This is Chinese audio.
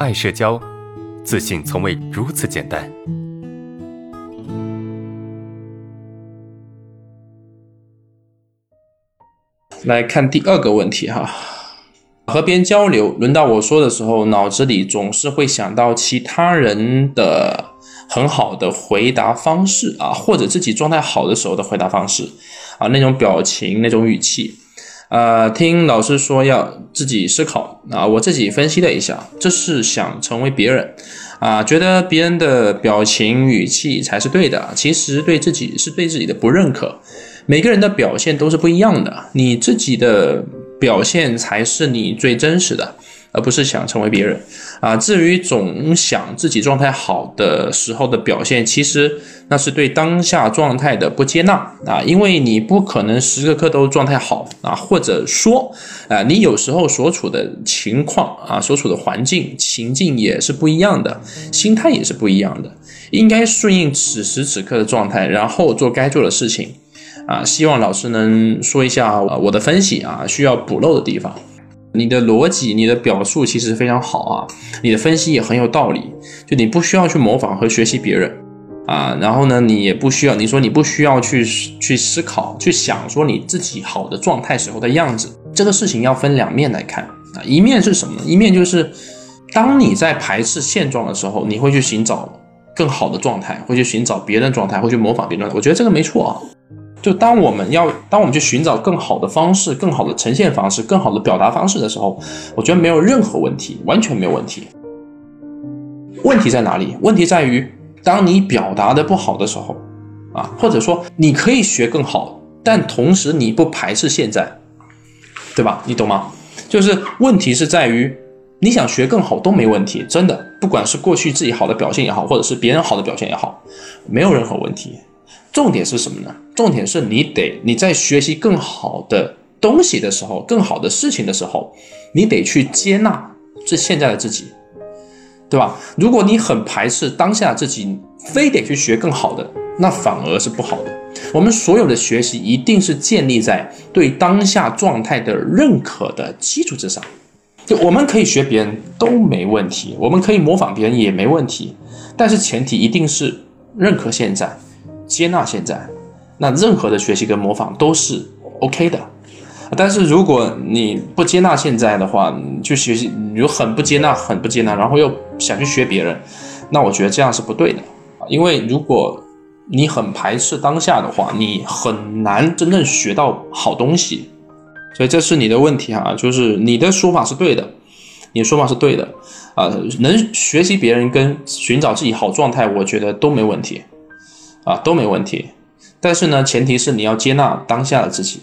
爱社交，自信从未如此简单。来看第二个问题哈，和别人交流，轮到我说的时候，脑子里总是会想到其他人的很好的回答方式啊，或者自己状态好的时候的回答方式啊，那种表情，那种语气。呃，听老师说要自己思考啊，我自己分析了一下，这是想成为别人啊，觉得别人的表情语气才是对的，其实对自己是对自己的不认可。每个人的表现都是不一样的，你自己的表现才是你最真实的。而不是想成为别人啊。至于总想自己状态好的时候的表现，其实那是对当下状态的不接纳啊。因为你不可能时时刻刻都状态好啊，或者说啊，你有时候所处的情况啊，所处的环境情境也是不一样的，心态也是不一样的。应该顺应此时此刻的状态，然后做该做的事情啊。希望老师能说一下我的分析啊，需要补漏的地方。你的逻辑、你的表述其实非常好啊，你的分析也很有道理。就你不需要去模仿和学习别人啊，然后呢，你也不需要，你说你不需要去去思考、去想说你自己好的状态时候的样子。这个事情要分两面来看啊，一面是什么呢？一面就是当你在排斥现状的时候，你会去寻找更好的状态，会去寻找别人状态，会去模仿别人状态。我觉得这个没错啊。就当我们要当我们去寻找更好的方式、更好的呈现方式、更好的表达方式的时候，我觉得没有任何问题，完全没有问题。问题在哪里？问题在于，当你表达的不好的时候，啊，或者说你可以学更好，但同时你不排斥现在，对吧？你懂吗？就是问题是在于，你想学更好都没问题，真的，不管是过去自己好的表现也好，或者是别人好的表现也好，没有任何问题。重点是什么呢？重点是你得你在学习更好的东西的时候，更好的事情的时候，你得去接纳这现在的自己，对吧？如果你很排斥当下自己，非得去学更好的，那反而是不好的。我们所有的学习一定是建立在对当下状态的认可的基础之上。就我们可以学别人都没问题，我们可以模仿别人也没问题，但是前提一定是认可现在。接纳现在，那任何的学习跟模仿都是 OK 的。但是如果你不接纳现在的话，去学习，你很不接纳，很不接纳，然后又想去学别人，那我觉得这样是不对的。因为如果你很排斥当下的话，你很难真正学到好东西。所以这是你的问题哈，就是你的说法是对的，你的说法是对的啊，能学习别人跟寻找自己好状态，我觉得都没问题。啊，都没问题，但是呢，前提是你要接纳当下的自己。